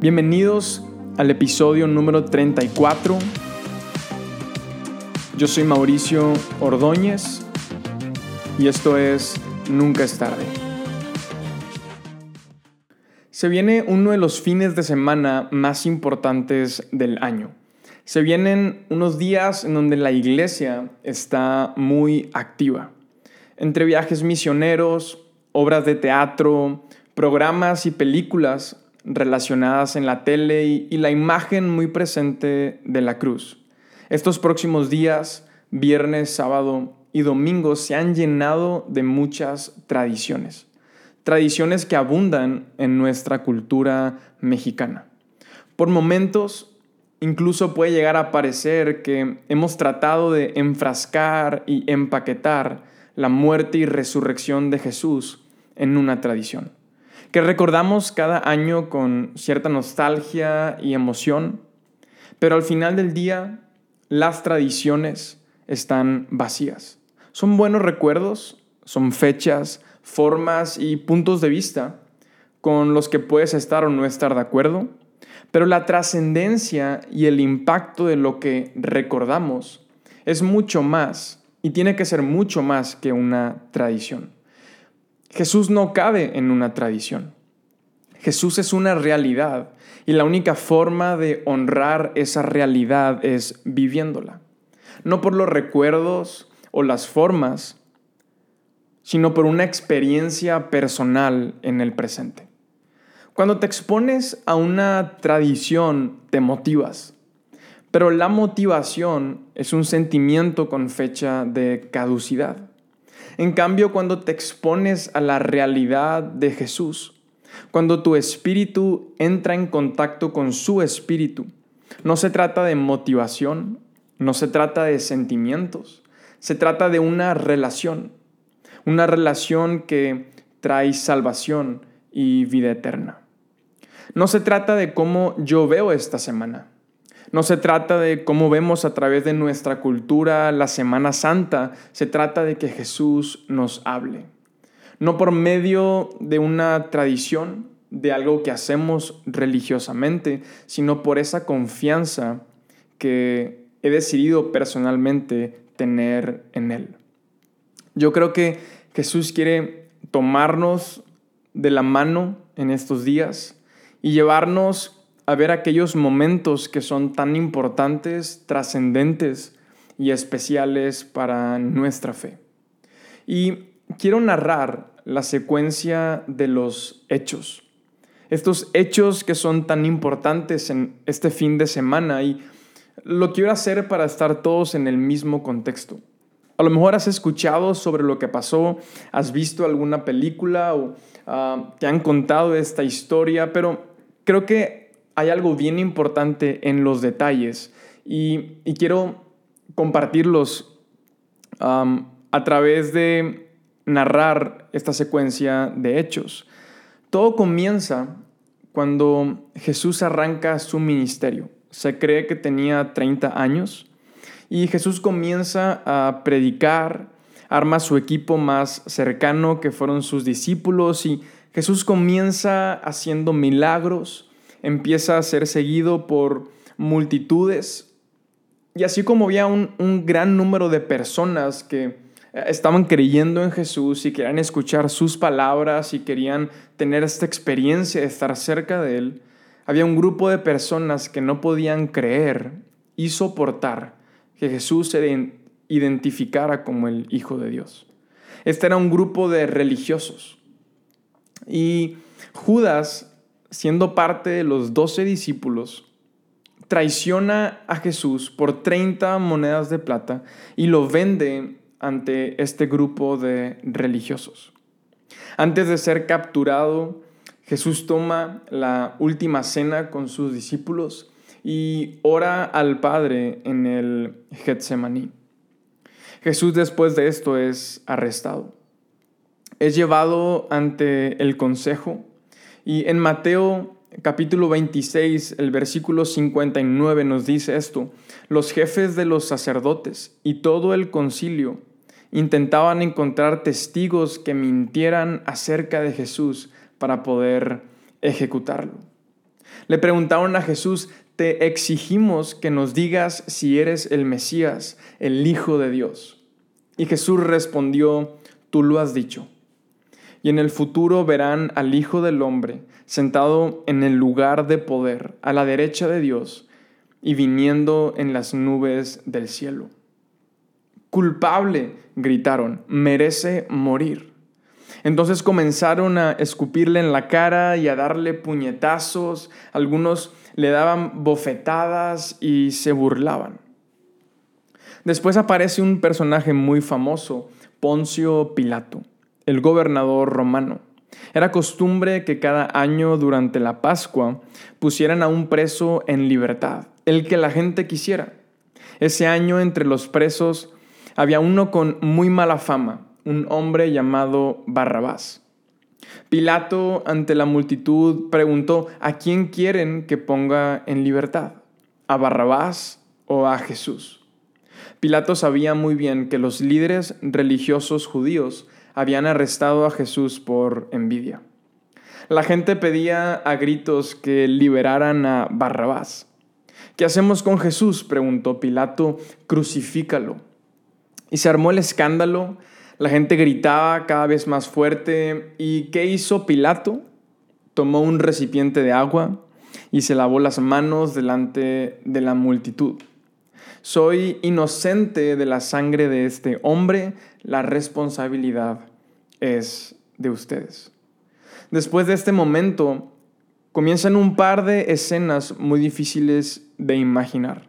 Bienvenidos al episodio número 34. Yo soy Mauricio Ordóñez y esto es Nunca es tarde. Se viene uno de los fines de semana más importantes del año. Se vienen unos días en donde la iglesia está muy activa. Entre viajes misioneros, obras de teatro, programas y películas, relacionadas en la tele y, la imagen muy presente de la cruz. Estos próximos días, viernes, sábado y domingo, se han llenado de muchas tradiciones. Tradiciones que abundan en nuestra cultura mexicana. Por momentos, incluso puede llegar a parecer que hemos tratado de enfrascar y empaquetar la muerte y resurrección de Jesús en una tradición que recordamos cada año con cierta nostalgia y emoción, pero al final del día las tradiciones están vacías. Son buenos recuerdos, son fechas, formas y puntos de vista con los que puedes estar o no estar de acuerdo, pero la trascendencia y el impacto de lo que recordamos es mucho más y tiene que ser mucho más que una tradición. Jesús no cabe en una tradición. Jesús es una realidad y la única forma de honrar esa realidad es viviéndola. No por los recuerdos o las formas, sino por una experiencia personal en el presente. Cuando te expones a una tradición, te motivas, pero la motivación es un sentimiento con fecha de caducidad. En cambio, cuando te expones a la realidad de Jesús, cuando tu espíritu entra en contacto con su espíritu, no se trata de motivación, no se trata de sentimientos, se trata de una relación, una relación que trae salvación y vida eterna. No se trata de cómo yo veo esta semana, no se trata de cómo vemos a través de nuestra cultura la Semana Santa, se trata de que Jesús nos hable. No por medio de una tradición, de algo que hacemos religiosamente, sino por esa confianza que he decidido personalmente tener en Él. Yo creo que Jesús quiere tomarnos de la mano en estos días y llevarnos a ver aquellos momentos que son tan importantes, trascendentes y especiales para nuestra fe. Y quiero narrar la secuencia de los hechos. Estos hechos que son tan importantes en este fin de semana y lo quiero hacer para estar todos en el mismo contexto. A lo mejor has escuchado sobre lo que pasó, has visto alguna película o ah, te han contado esta historia, pero creo que hay algo bien importante en los detalles y, quiero compartirlos a través de narrar esta secuencia de hechos. Todo comienza cuando Jesús arranca su ministerio. Se cree que tenía 30 años y Jesús comienza a predicar, arma su equipo más cercano que fueron sus discípulos y Jesús comienza haciendo milagros, empieza a ser seguido por multitudes. Y así como había un, gran número de personas que eh, estaban creyendo en Jesús y querían escuchar sus palabras y querían tener esta experiencia de estar cerca de Él, había un grupo de personas que no podían creer y soportar que Jesús se identificara como el Hijo de Dios. Este era un grupo de religiosos. Y Judas siendo parte de los doce discípulos, traiciona a Jesús por 30 monedas de plata y lo vende ante este grupo de religiosos. Antes de ser capturado, Jesús toma la última cena con sus discípulos y ora al Padre en el Getsemaní. Jesús después de esto es arrestado. Es llevado ante el consejo y en Mateo capítulo 26, el versículo 59 nos dice esto, los jefes de los sacerdotes y todo el concilio intentaban encontrar testigos que mintieran acerca de Jesús para poder ejecutarlo. Le preguntaron a Jesús, te exigimos que nos digas si eres el Mesías, el Hijo de Dios. Y Jesús respondió, tú lo has dicho. Y en el futuro verán al Hijo del Hombre sentado en el lugar de poder, a la derecha de Dios, y viniendo en las nubes del cielo. Culpable, gritaron, merece morir. Entonces comenzaron a escupirle en la cara y a darle puñetazos, algunos le daban bofetadas y se burlaban. Después aparece un personaje muy famoso, Poncio Pilato, el gobernador romano. Era costumbre que cada año durante la Pascua pusieran a un preso en libertad, el que la gente quisiera. Ese año entre los presos había uno con muy mala fama, un hombre llamado Barrabás. Pilato, ante la multitud, preguntó, ¿a quién quieren que ponga en libertad? ¿A Barrabás o a Jesús? Pilato sabía muy bien que los líderes religiosos judíos habían arrestado a Jesús por envidia. La gente pedía a gritos que liberaran a Barrabás. ¿Qué hacemos con Jesús? preguntó Pilato. Crucifícalo. Y se armó el escándalo la gente gritaba cada vez más fuerte. ¿Y qué hizo Pilato? Tomó un recipiente de agua y se lavó las manos delante de la multitud. Soy inocente de la sangre de este hombre, la responsabilidad es de ustedes. Después de este momento, comienzan un par de escenas muy difíciles de imaginar.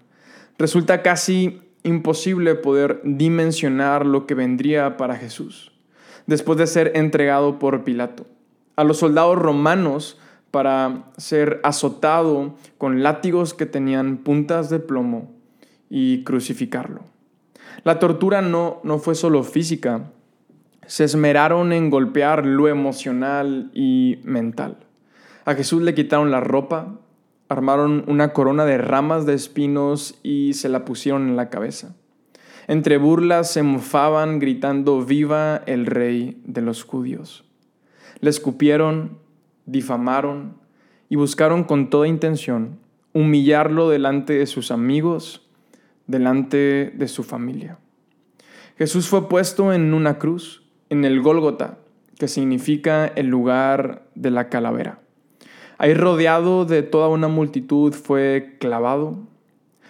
Resulta casi imposible poder dimensionar lo que vendría para Jesús después de ser entregado por Pilato. A los soldados romanos para ser azotado con látigos que tenían puntas de plomo y crucificarlo. La tortura no, no fue solo física, se esmeraron en golpear lo emocional y mental. A Jesús le quitaron la ropa, armaron una corona de ramas de espinos y se la pusieron en la cabeza. Entre burlas se mofaban gritando viva el rey de los judíos. Le escupieron, difamaron y buscaron con toda intención humillarlo delante de sus amigos, delante de su familia. Jesús fue puesto en una cruz, en el Gólgota, que significa el lugar de la calavera. Ahí rodeado de toda una multitud fue clavado,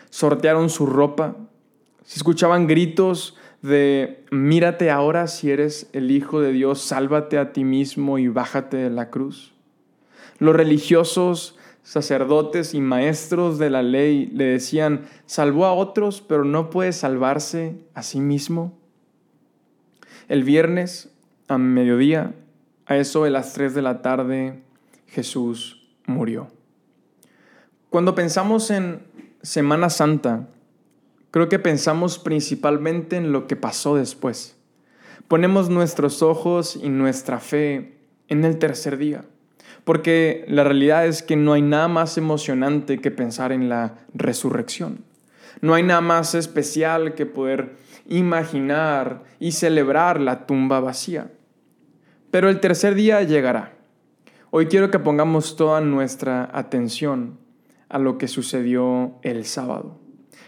sortearon su ropa, se escuchaban gritos de mírate ahora si eres el Hijo de Dios, sálvate a ti mismo y bájate de la cruz. Los religiosos, sacerdotes y maestros de la ley le decían, salvó a otros, pero no puede salvarse a sí mismo. El viernes, a mediodía, a eso de las 3 de la tarde, Jesús murió. Cuando pensamos en Semana Santa, creo que pensamos principalmente en lo que pasó después. Ponemos nuestros ojos y nuestra fe en el tercer día, porque la realidad es que no hay nada más emocionante que pensar en la resurrección. No hay nada más especial que poder imaginar y celebrar la tumba vacía. Pero el tercer día llegará Hoy quiero que pongamos toda nuestra atención a lo que sucedió el sábado.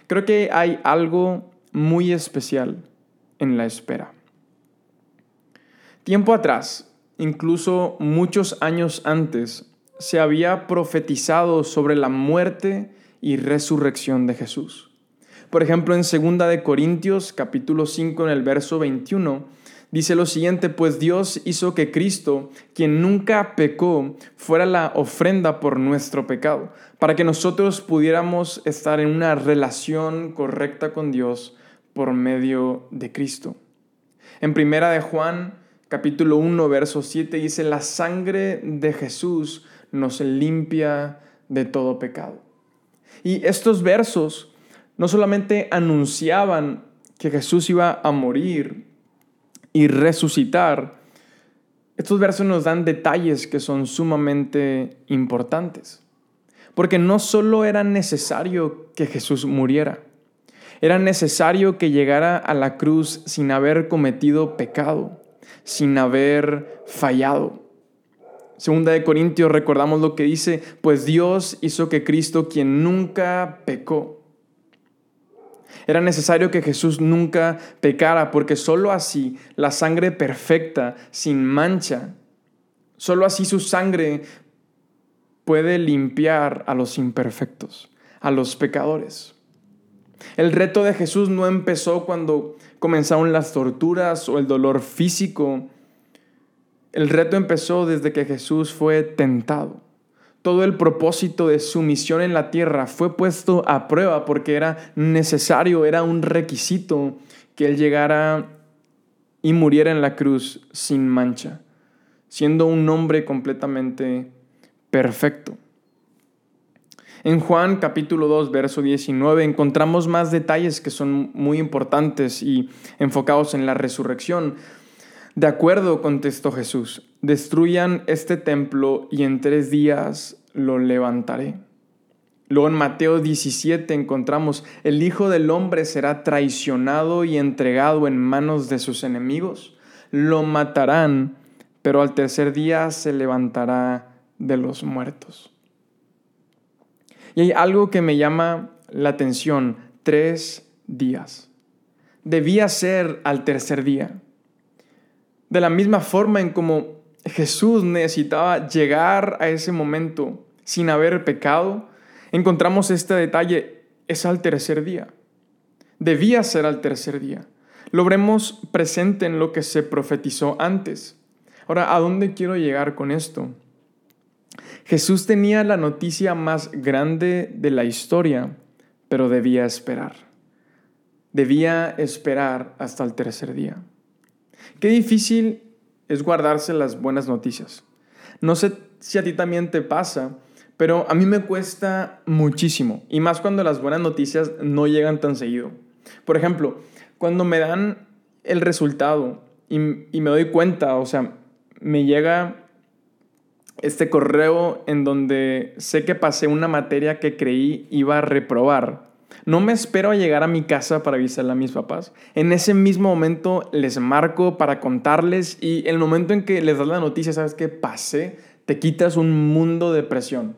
Creo que hay algo muy especial en la espera. Tiempo atrás, incluso muchos años antes, se había profetizado sobre la muerte y resurrección de Jesús. Por ejemplo, en 2 de Corintios capítulo 5 en el verso 21 dice lo siguiente, pues Dios hizo que Cristo, quien nunca pecó, fuera la ofrenda por nuestro pecado, para que nosotros pudiéramos estar en una relación correcta con Dios por medio de Cristo. En primera de Juan, capítulo 1, verso 7 dice, la sangre de Jesús nos limpia de todo pecado. Y estos versos no solamente anunciaban que Jesús iba a morir, y resucitar, estos versos nos dan detalles que son sumamente importantes. Porque no solo era necesario que Jesús muriera, era necesario que llegara a la cruz sin haber cometido pecado, sin haber fallado, Segunda de Corintios recordamos lo que dice, pues Dios hizo que Cristo, quien nunca pecó, era necesario que Jesús nunca pecara, porque sólo así la sangre perfecta, sin mancha, sólo así su sangre puede limpiar a los imperfectos, a los pecadores. El reto de Jesús no empezó cuando comenzaron las torturas o el dolor físico, el reto empezó desde que Jesús fue tentado. Todo el propósito de su misión en la tierra fue puesto a prueba porque era necesario, era un requisito que Él llegara y muriera en la cruz sin mancha, siendo un hombre completamente perfecto. En Juan capítulo 2, verso 19, encontramos más detalles que son muy importantes y enfocados en la resurrección. De acuerdo, contestó Jesús, destruyan este templo y en tres días lo levantaré. Luego en Mateo 17 encontramos, el Hijo del Hombre será traicionado y entregado en manos de sus enemigos. Lo matarán, pero al tercer día se levantará de los muertos. Y hay algo que me llama la atención, tres días. Debía ser al tercer día. De la misma forma en como Jesús necesitaba llegar a ese momento sin haber pecado, encontramos este detalle, es al tercer día. Debía ser al tercer día. Lo presente en lo que se profetizó antes. Ahora, ¿a dónde quiero llegar con esto? Jesús tenía la noticia más grande de la historia, pero debía esperar. Debía esperar hasta el tercer día. Qué difícil es guardarse las buenas noticias. No sé si a ti también te pasa, pero a mí me cuesta muchísimo, y más cuando las buenas noticias no llegan tan seguido. Por ejemplo, cuando me dan el resultado y, me doy cuenta, o sea, me llega este correo en donde sé que pasé una materia que creí iba a reprobar no me espero a llegar a mi casa para avisarle a mis papás. En ese mismo momento les marco para contarles y el momento en que les das la noticia, sabes que pasé, te quitas un mundo de presión.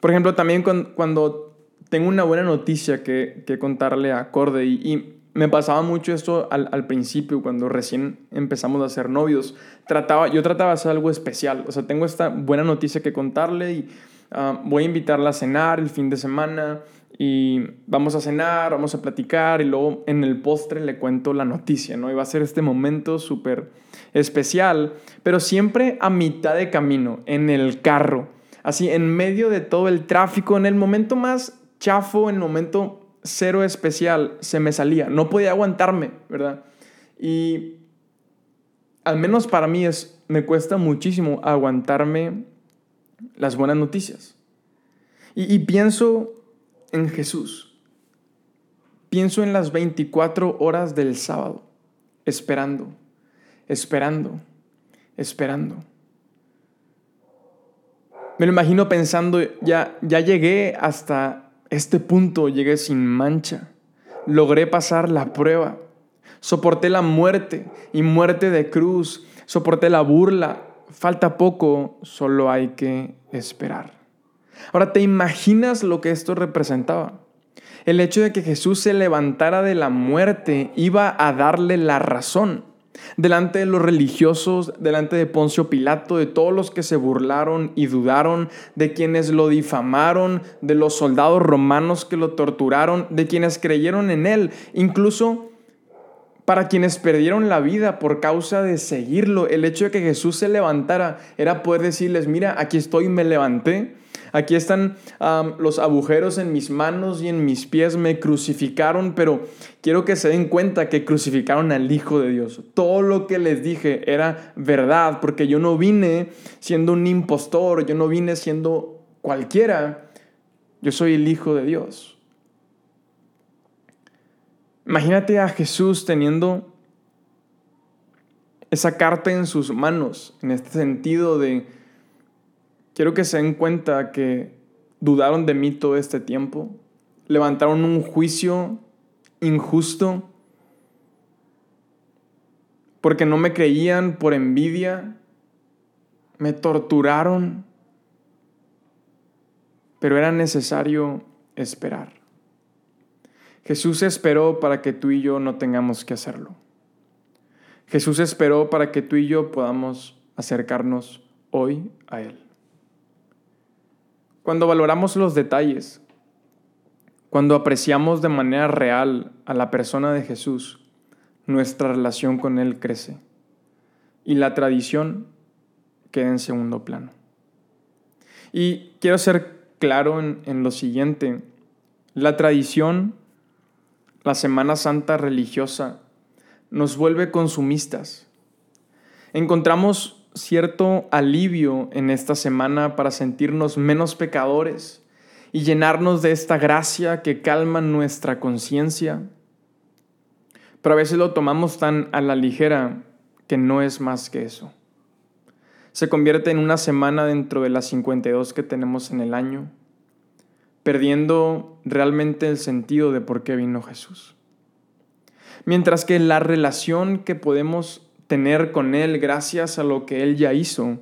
Por ejemplo, también cuando, tengo una buena noticia que, contarle a Corde y, me pasaba mucho esto al, principio, cuando recién empezamos a ser novios. Trataba, yo trataba de hacer algo especial. O sea, tengo esta buena noticia que contarle y Ah, voy a invitarla a cenar el fin de semana y vamos a cenar, vamos a platicar y luego en el postre le cuento la noticia, ¿no? Y va a ser este momento súper especial, pero siempre a mitad de camino, en el carro, así en medio de todo el tráfico, en el momento más chafo, en el momento cero especial, se me salía, no podía aguantarme, ¿verdad? Y al menos para mí es, me cuesta muchísimo aguantarme las buenas noticias. Y, pienso en Jesús. Pienso en las 24 horas del sábado, esperando, esperando, esperando. Me lo imagino pensando, ya, ya llegué hasta este punto, llegué sin mancha, logré pasar la prueba, soporté la muerte y muerte de cruz, soporté la burla, falta poco, solo hay que esperar. Ahora, ¿te imaginas lo que esto representaba? El hecho de que Jesús se levantara de la muerte iba a darle la razón delante de los religiosos, delante de Poncio Pilato, de todos los que se burlaron y dudaron, de quienes lo difamaron, de los soldados romanos que lo torturaron, de quienes creyeron en él, incluso para quienes perdieron la vida por causa de seguirlo. El hecho de que Jesús se levantara era poder decirles, mira, aquí estoy, me levanté. Aquí están los agujeros en mis manos y en mis pies, me crucificaron, pero quiero que se den cuenta que crucificaron al Hijo de Dios. Todo lo que les dije era verdad, porque yo no vine siendo un impostor, yo no vine siendo cualquiera, yo soy el Hijo de Dios. Imagínate a Jesús teniendo esa carta en sus manos, en este sentido de, quiero que se den cuenta que dudaron de mí todo este tiempo, levantaron un juicio injusto, porque no me creían por envidia, me torturaron, pero era necesario esperar. Jesús esperó para que tú y yo no tengamos que hacerlo. Jesús esperó para que tú y yo podamos acercarnos hoy a Él. Cuando valoramos los detalles, cuando apreciamos de manera real a la persona de Jesús, nuestra relación con Él crece y la tradición queda en segundo plano. Y quiero ser claro en, en lo siguiente, la tradición, la Semana Santa religiosa, nos vuelve consumistas. Encontramos cierto alivio en esta semana para sentirnos menos pecadores y llenarnos de esta gracia que calma nuestra conciencia. Pero a veces lo tomamos tan a la ligera que no es más que eso. Se convierte en una semana dentro de las 52 que tenemos en el año, perdiendo realmente el sentido de por qué vino Jesús. Mientras que la relación que podemos tener con Él gracias a lo que Él ya hizo,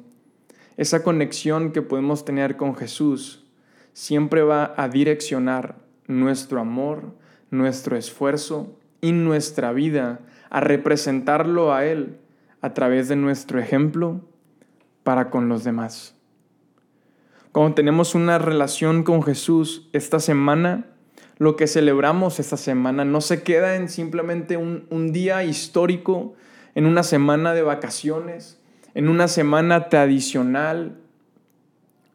esa conexión que podemos tener con Jesús, siempre va a direccionar nuestro amor, nuestro esfuerzo y nuestra vida a representarlo a Él a través de nuestro ejemplo para con los demás. Cuando tenemos una relación con Jesús esta semana, lo que celebramos esta semana no se queda en simplemente un, un día histórico, en una semana de vacaciones, en una semana tradicional,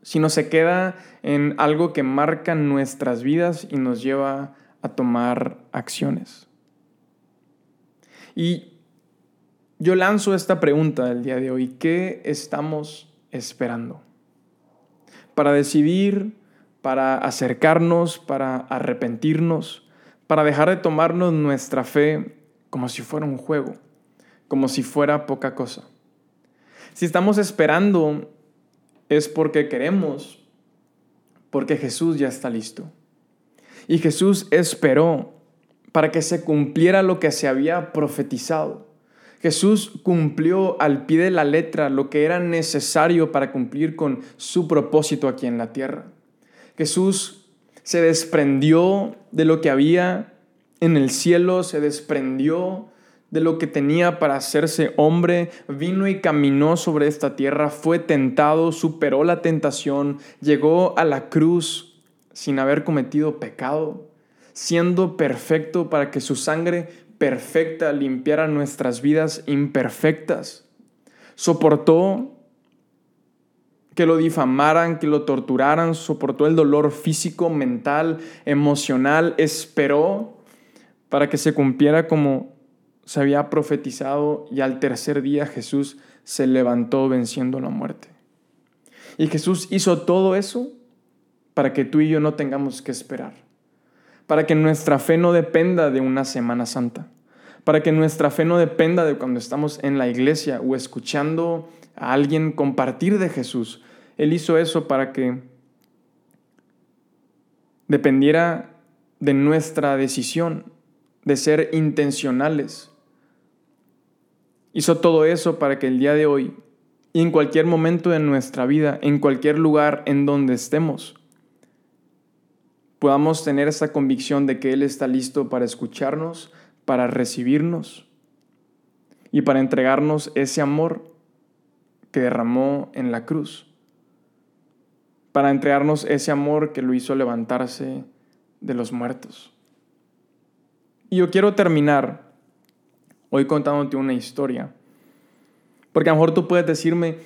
sino se queda en algo que marca nuestras vidas y nos lleva a tomar acciones. Y yo lanzo esta pregunta del día de hoy. ¿Qué estamos esperando? Para decidir, para acercarnos, para arrepentirnos, para dejar de tomarnos nuestra fe como si fuera un juego, como si fuera poca cosa. Si estamos esperando es porque queremos, porque Jesús ya está listo. Y Jesús esperó para que se cumpliera lo que se había profetizado. Jesús cumplió al pie de la letra lo que era necesario para cumplir con su propósito aquí en la tierra. Jesús se desprendió de lo que había en el cielo, se desprendió de lo que tenía para hacerse hombre, vino y caminó sobre esta tierra, fue tentado, superó la tentación, llegó a la cruz sin haber cometido pecado, siendo perfecto para que su sangre perfecta limpiara nuestras vidas imperfectas. Soportó que lo difamaran, que lo torturaran, soportó el dolor físico, mental, emocional, esperó para que se cumpliera como se había profetizado y al tercer día Jesús se levantó venciendo la muerte. Y Jesús hizo todo eso para que tú y yo no tengamos que esperar, para que nuestra fe no dependa de una Semana Santa, para que nuestra fe no dependa de cuando estamos en la iglesia o escuchando a alguien compartir de Jesús. Él hizo eso para que dependiera de nuestra decisión, de ser intencionales. Hizo todo eso para que el día de hoy y en cualquier momento de nuestra vida, en cualquier lugar en donde estemos, podamos tener esa convicción de que Él está listo para escucharnos, para recibirnos y para entregarnos ese amor que derramó en la cruz, para entregarnos ese amor que lo hizo levantarse de los muertos. Y yo quiero terminar hoy contándote una historia, porque a lo mejor tú puedes decirme,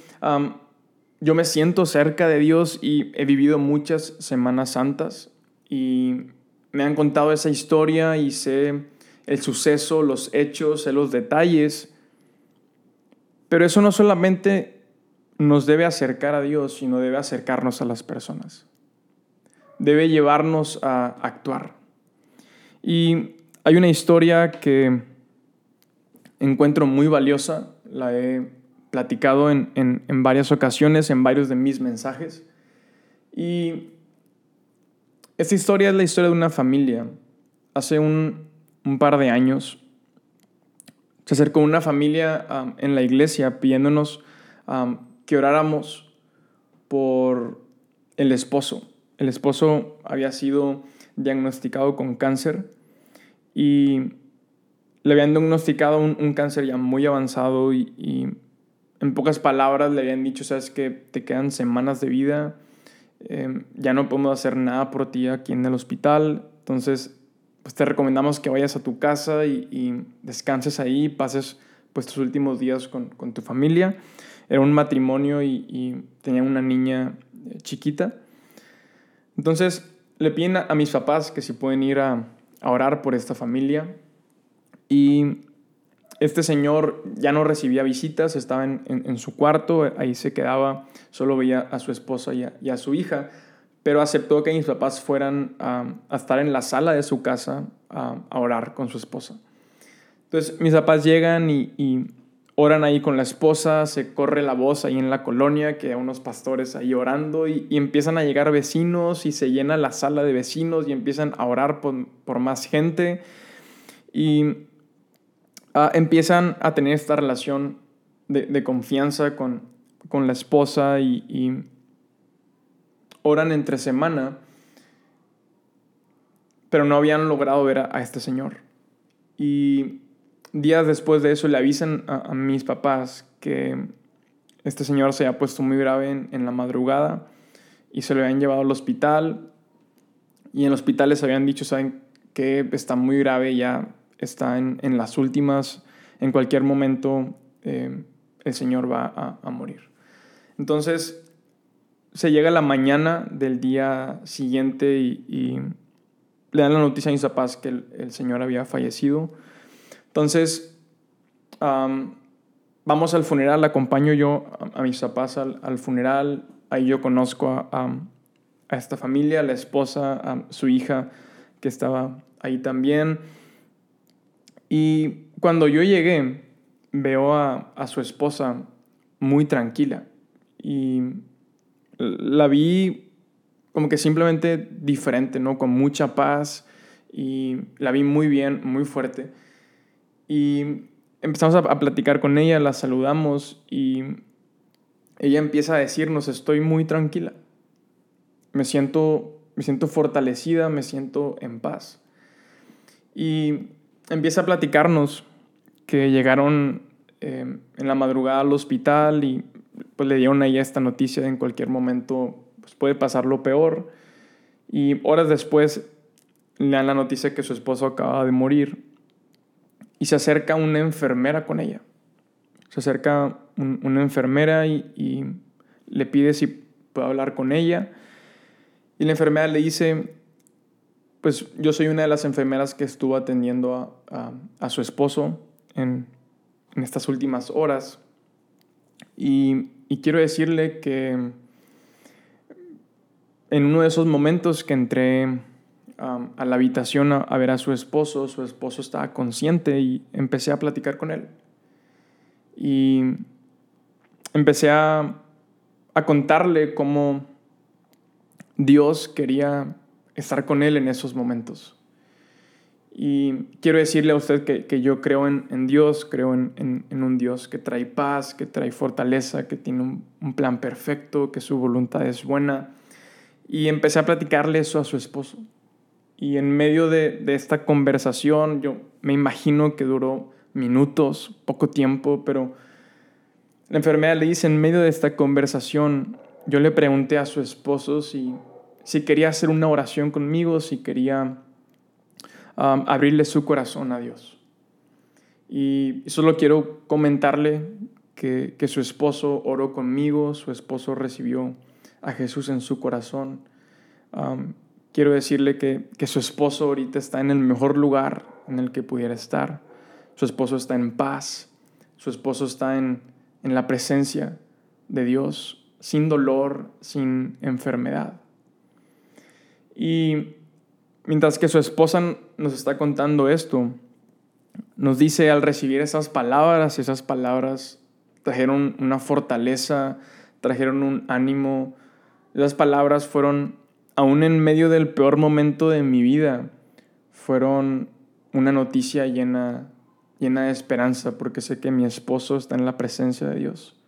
yo me siento cerca de Dios y he vivido muchas Semanas Santas y me han contado esa historia y sé el suceso, los hechos, sé los detalles, pero eso no solamente nos debe acercar a Dios, sino debe acercarnos a las personas. Debe llevarnos a actuar. Y hay una historia que encuentro muy valiosa, la he platicado en, varias ocasiones, en varios de mis mensajes. Y esta historia es la historia de una familia. Hace un, par de años se acercó una familia um, en la iglesia pidiéndonos um, que oráramos por el esposo. El esposo había sido diagnosticado con cáncer y le habían diagnosticado un, cáncer ya muy avanzado y, en pocas palabras le habían dicho, sabes que te quedan semanas de vida, em, ya no podemos hacer nada por ti aquí en el hospital, entonces pues te recomendamos que vayas a tu casa y, descanses ahí, pases pues tus últimos días con, tu familia. Era un matrimonio y, tenía una niña eh, chiquita. Entonces le piden a, mis papás que si pueden ir a, a orar por esta familia. Y este señor ya no recibía visitas, estaba en, su cuarto, ahí se quedaba, solo veía a su esposa y a, su hija, pero aceptó que mis papás fueran a, estar en la sala de su casa a, orar con su esposa. Entonces mis papás llegan y, oran ahí con la esposa, se corre la voz ahí en la colonia, que hay unos pastores ahí orando y, empiezan a llegar vecinos y se llena la sala de vecinos y empiezan a orar por, por más gente. Y Ah, empiezan a tener esta relación de, confianza con, la esposa y, oran entre semana, pero no habían logrado ver a, este señor. Y días después de eso le avisan a, mis papás que este señor se había puesto muy grave en, en, la madrugada y se lo habían llevado al hospital. Y en el hospital les habían dicho, saben que está muy grave, ya está en, las últimas, en cualquier momento eh, el Señor va a, morir. Entonces, se llega la mañana del día siguiente y, le dan la noticia a papás que el, Señor había fallecido. Entonces, vamos al funeral, acompaño yo a, papás al, funeral, ahí yo conozco a, a, esta familia, a la esposa, a su hija que estaba ahí también. Y cuando yo llegué, veo a, su esposa muy tranquila y la vi como que simplemente diferente, ¿no? Con mucha paz y la vi muy bien, muy fuerte. Y empezamos a, platicar con ella, la saludamos y ella empieza a decirnos, estoy muy tranquila, me siento, me siento fortalecida, me siento en paz. Y empieza a platicarnos que llegaron eh, en la madrugada al hospital y pues le dieron ahí esta noticia en cualquier momento pues, puede pasar lo peor. Y horas después le dan la noticia que su esposo acaba de morir y se acerca una enfermera con ella. Se acerca una enfermera y, le pide si puede hablar con ella. Y la enfermera le dice, pues yo soy una de las enfermeras que estuvo atendiendo a, su esposo en, estas últimas horas. Y, quiero decirle que en uno de esos momentos que entré a la habitación a, ver a su esposo, su esposo estaba consciente y empecé a platicar con él. Y empecé a, a contarle cómo Dios quería estar con Él en esos momentos. Y quiero decirle a usted que, yo creo en, Dios, creo en, un Dios que trae paz, que trae fortaleza, que tiene un, plan perfecto, que su voluntad es buena. Y empecé a platicarle eso a su esposo. Y en medio de, de esta conversación, yo me imagino que duró minutos, poco tiempo, pero la enfermedad le dice, en medio de esta conversación, yo le pregunté a su esposo si si quería hacer una oración conmigo, si quería um, abrirle su corazón a Dios. Y solo quiero comentarle que, su esposo oró conmigo, su esposo recibió a Jesús en su corazón. Um, quiero decirle que, su esposo ahorita está en el mejor lugar en el que pudiera estar. Su esposo está en paz, su esposo está en, en la presencia de Dios, sin dolor, sin enfermedad. Y mientras que su esposa nos está contando esto, nos dice al recibir esas palabras, esas palabras trajeron una fortaleza, trajeron un ánimo. Esas palabras fueron, aún en medio del peor momento de mi vida, fueron una noticia llena, llena de esperanza, porque sé que mi esposo está en la presencia de Dios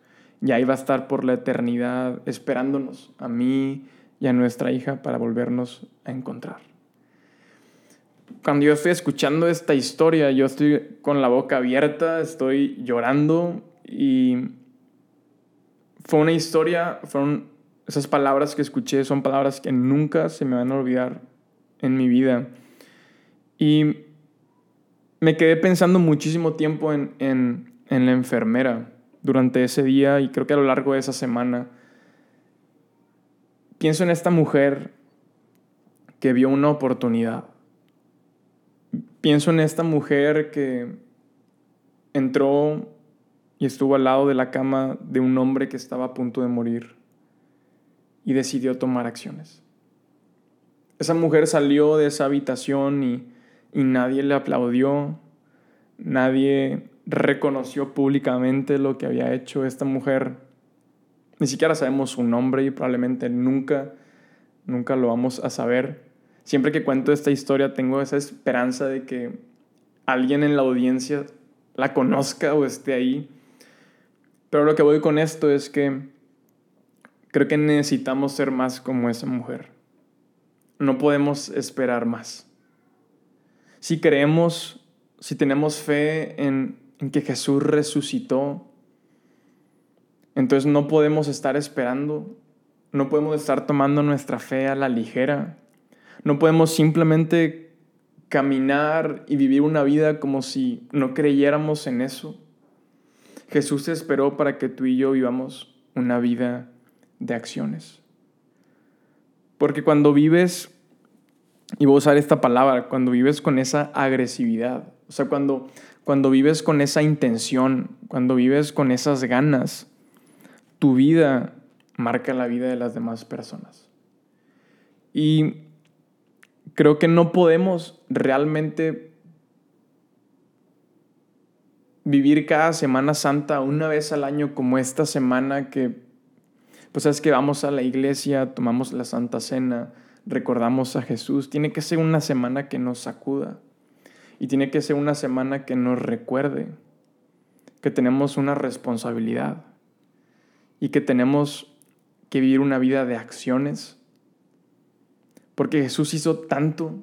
y ahí va a estar por la eternidad esperándonos, a mí y a nuestra hija, para volvernos a encontrar. Cuando yo estoy escuchando esta historia, yo estoy con la boca abierta, estoy llorando y fue una historia, fueron esas palabras que escuché, son palabras que nunca se me van a olvidar en mi vida. Y me quedé pensando muchísimo tiempo en, en, en la enfermera durante ese día y creo que a lo largo de esa semana. Pienso en esta mujer que vio una oportunidad. Pienso en esta mujer que entró y estuvo al lado de la cama de un hombre que estaba a punto de morir y decidió tomar acciones. Esa mujer salió de esa habitación y, y nadie le aplaudió, nadie reconoció públicamente lo que había hecho esta mujer. Ni siquiera sabemos su nombre y probablemente nunca, nunca lo vamos a saber. Siempre que cuento esta historia tengo esa esperanza de que alguien en la audiencia la conozca o esté ahí. Pero lo que voy con esto es que creo que necesitamos ser más como esa mujer. No podemos esperar más. Si creemos, si tenemos fe en en que Jesús resucitó. Entonces no podemos estar esperando, no podemos estar tomando nuestra fe a la ligera, no podemos simplemente caminar y vivir una vida como si no creyéramos en eso. Jesús esperó para que tú y yo vivamos una vida de acciones. Porque cuando vives, y voy a usar esta palabra, cuando vives con esa agresividad, o sea, cuando cuando vives con esa intención, cuando vives con esas ganas, tu vida marca la vida de las demás personas. Y creo que no podemos realmente vivir cada Semana Santa una vez al año como esta semana que, pues es que vamos a la iglesia, tomamos la Santa Cena, recordamos a Jesús. Tiene que ser una semana que nos sacuda. Y tiene que ser una semana que nos recuerde que tenemos una responsabilidad y que tenemos que vivir una vida de acciones. Porque Jesús hizo tanto,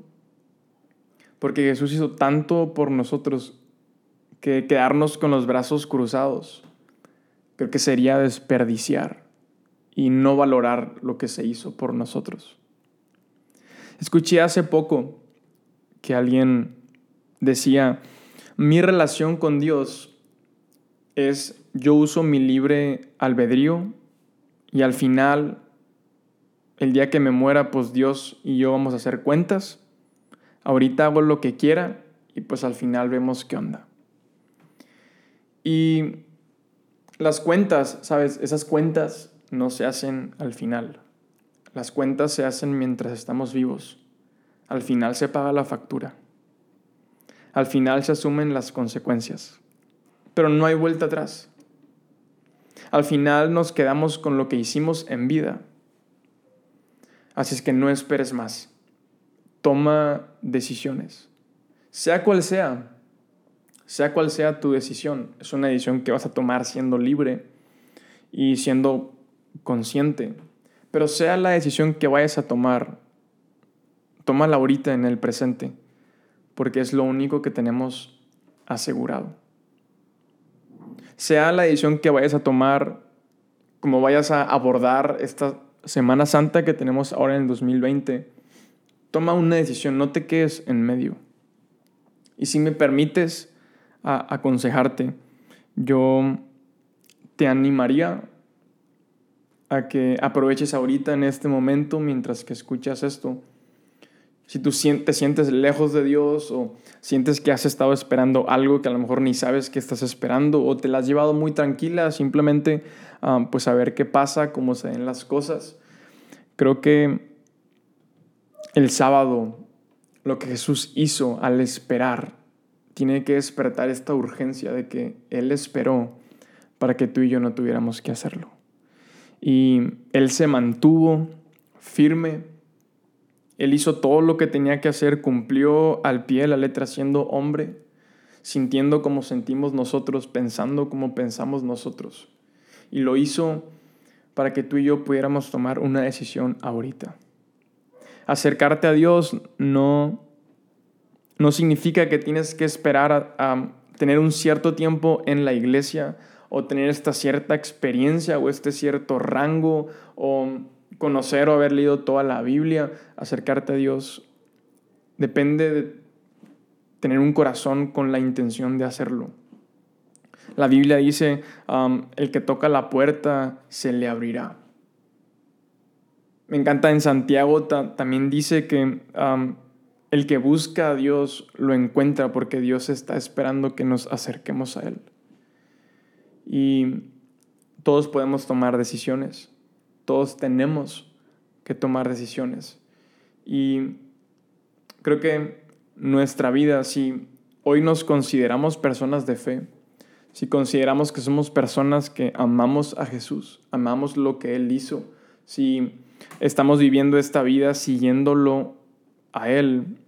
porque Jesús hizo tanto por nosotros que quedarnos con los brazos cruzados creo que sería desperdiciar y no valorar lo que se hizo por nosotros. Escuché hace poco que alguien decía, mi relación con Dios es yo uso mi libre albedrío y al final, el día que me muera, pues Dios y yo vamos a hacer cuentas. Ahorita hago lo que quiera y pues al final vemos qué onda. Y las cuentas, ¿sabes? Esas cuentas no se hacen al final. Las cuentas se hacen mientras estamos vivos. Al final se paga la factura al final se asumen las consecuencias. Pero no hay vuelta atrás. Al final nos quedamos con lo que hicimos en vida. Así es que no esperes más. Toma decisiones. Sea cual sea, sea cual sea tu decisión, es una decisión que vas a tomar siendo libre y siendo consciente. Pero sea la decisión que vayas a tomar, tómala ahorita en el presente porque es lo único que tenemos asegurado. Sea la decisión que vayas a tomar, como vayas a abordar esta Semana Santa que tenemos ahora en el 2020, toma una decisión, no te quedes en medio. Y si me permites aconsejarte, yo te animaría a que aproveches ahorita en este momento mientras que escuchas esto si tú te sientes lejos de Dios o sientes que has estado esperando algo que a lo mejor ni sabes que estás esperando o te la has llevado muy tranquila, simplemente ah, pues a ver qué pasa, cómo se den las cosas. Creo que el sábado lo que Jesús hizo al esperar tiene que despertar esta urgencia de que Él esperó para que tú y yo no tuviéramos que hacerlo. Y Él se mantuvo firme él hizo todo lo que tenía que hacer, cumplió al pie la letra siendo hombre, sintiendo como sentimos nosotros, pensando como pensamos nosotros. y lo hizo para que tú y yo pudiéramos tomar una decisión ahorita. Acercarte a Dios no, no significa que tienes que esperar a, tener un cierto tiempo en la iglesia o tener esta cierta experiencia o este cierto rango o conocer o haber leído toda la Biblia, acercarte a Dios, depende de tener un corazón con la intención de hacerlo. La Biblia dice, um, el que toca la puerta se le abrirá. Me encanta en Santiago también dice que um, el que busca a Dios lo encuentra porque Dios está esperando que nos acerquemos a Él. Y todos podemos tomar decisiones, todos tenemos que tomar decisiones. Y creo que nuestra vida, si hoy nos consideramos personas de fe, si consideramos que somos personas que amamos a Jesús, amamos lo que Él hizo, si estamos viviendo esta vida siguiéndolo a Él,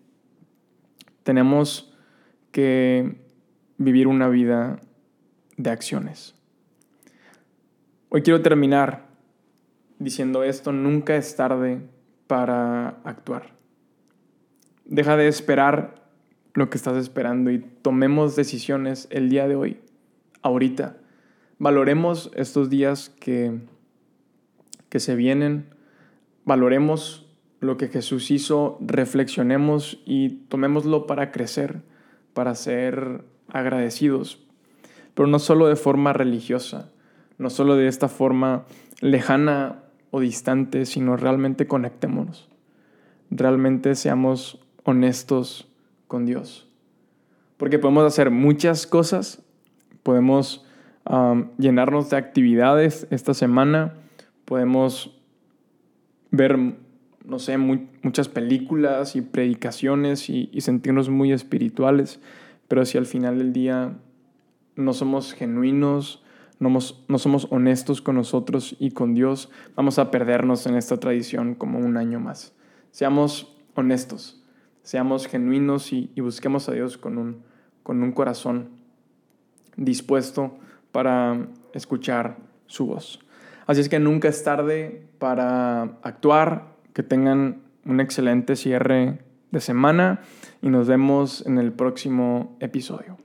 tenemos que vivir una vida de acciones. Hoy quiero terminar diciendo esto, nunca es tarde para actuar. Deja de esperar lo que estás esperando y tomemos decisiones el día de hoy, ahorita. Valoremos estos días que, que se vienen, valoremos lo que Jesús hizo, reflexionemos y tomémoslo para crecer, para ser agradecidos, pero no solo de forma religiosa, no solo de esta forma lejana o distante, sino realmente conectémonos, realmente seamos honestos con Dios. Porque podemos hacer muchas cosas, podemos llenarnos de actividades esta semana, podemos ver no sé, muchas películas y predicaciones y, sentirnos muy espirituales, pero si al final del día no somos genuinos, no, somos honestos con nosotros y con Dios, vamos a perdernos en esta tradición como un año más. Seamos honestos, seamos genuinos y, y busquemos a Dios con un, con un corazón dispuesto para escuchar su voz. Así es que nunca es tarde para actuar, que tengan un excelente cierre de semana y nos vemos en el próximo episodio.